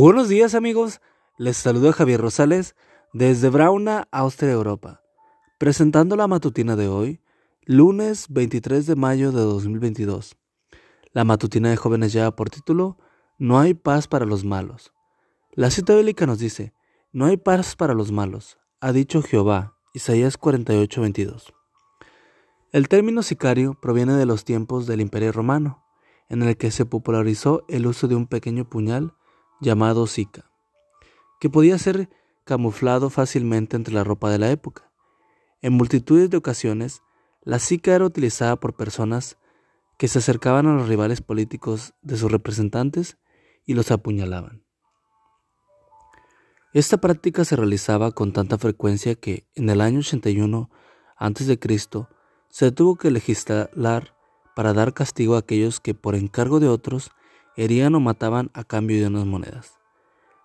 buenos días amigos, les saludo Javier Rosales desde Brauna, Austria, Europa, presentando la matutina de hoy, lunes 23 de mayo de 2022. La matutina de jóvenes lleva por título No hay paz para los malos. La cita bíblica nos dice, No hay paz para los malos, ha dicho Jehová, Isaías 48, 22. El término sicario proviene de los tiempos del Imperio Romano, en el que se popularizó el uso de un pequeño puñal llamado sica, que podía ser camuflado fácilmente entre la ropa de la época. En multitudes de ocasiones, la sica era utilizada por personas que se acercaban a los rivales políticos de sus representantes y los apuñalaban. Esta práctica se realizaba con tanta frecuencia que en el año 81 a.C. se tuvo que legislar para dar castigo a aquellos que por encargo de otros herían o mataban a cambio de unas monedas.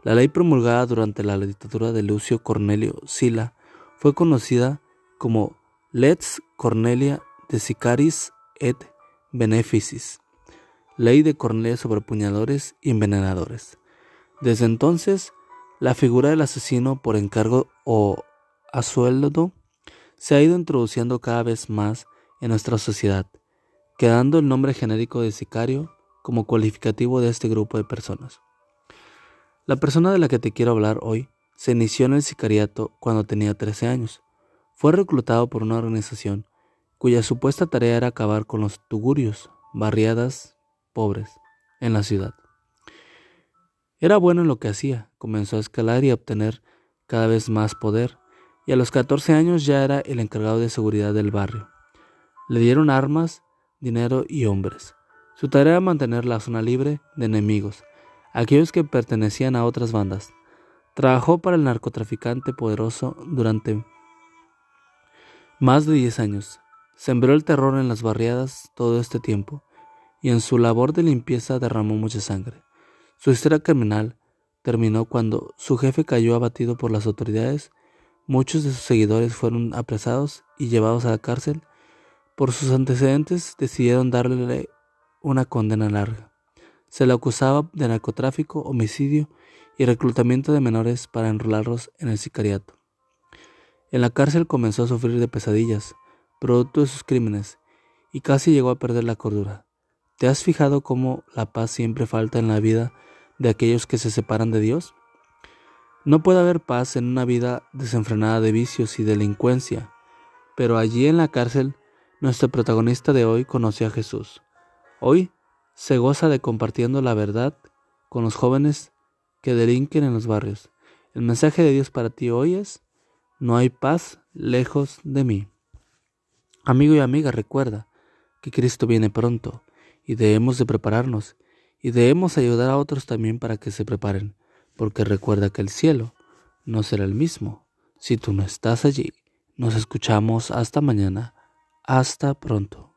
La ley promulgada durante la dictadura de Lucio Cornelio Sila fue conocida como Lex Cornelia de Sicaris et Beneficis, ley de Cornelia sobre puñadores y envenenadores. Desde entonces, la figura del asesino por encargo o a sueldo se ha ido introduciendo cada vez más en nuestra sociedad, quedando el nombre genérico de sicario como cualificativo de este grupo de personas. La persona de la que te quiero hablar hoy se inició en el sicariato cuando tenía 13 años. Fue reclutado por una organización cuya supuesta tarea era acabar con los tugurios, barriadas pobres, en la ciudad. Era bueno en lo que hacía, comenzó a escalar y a obtener cada vez más poder, y a los 14 años ya era el encargado de seguridad del barrio. Le dieron armas, dinero y hombres. Su tarea era mantener la zona libre de enemigos, aquellos que pertenecían a otras bandas. Trabajó para el narcotraficante poderoso durante más de 10 años. Sembró el terror en las barriadas todo este tiempo y en su labor de limpieza derramó mucha sangre. Su historia criminal terminó cuando su jefe cayó abatido por las autoridades. Muchos de sus seguidores fueron apresados y llevados a la cárcel. Por sus antecedentes decidieron darle una condena larga. Se le acusaba de narcotráfico, homicidio y reclutamiento de menores para enrolarlos en el sicariato. En la cárcel comenzó a sufrir de pesadillas, producto de sus crímenes, y casi llegó a perder la cordura. ¿Te has fijado cómo la paz siempre falta en la vida de aquellos que se separan de Dios? No puede haber paz en una vida desenfrenada de vicios y delincuencia, pero allí en la cárcel nuestro protagonista de hoy conoció a Jesús. Hoy se goza de compartiendo la verdad con los jóvenes que delinquen en los barrios. El mensaje de Dios para ti hoy es, no hay paz lejos de mí. Amigo y amiga, recuerda que Cristo viene pronto y debemos de prepararnos y debemos ayudar a otros también para que se preparen, porque recuerda que el cielo no será el mismo si tú no estás allí. Nos escuchamos hasta mañana. Hasta pronto.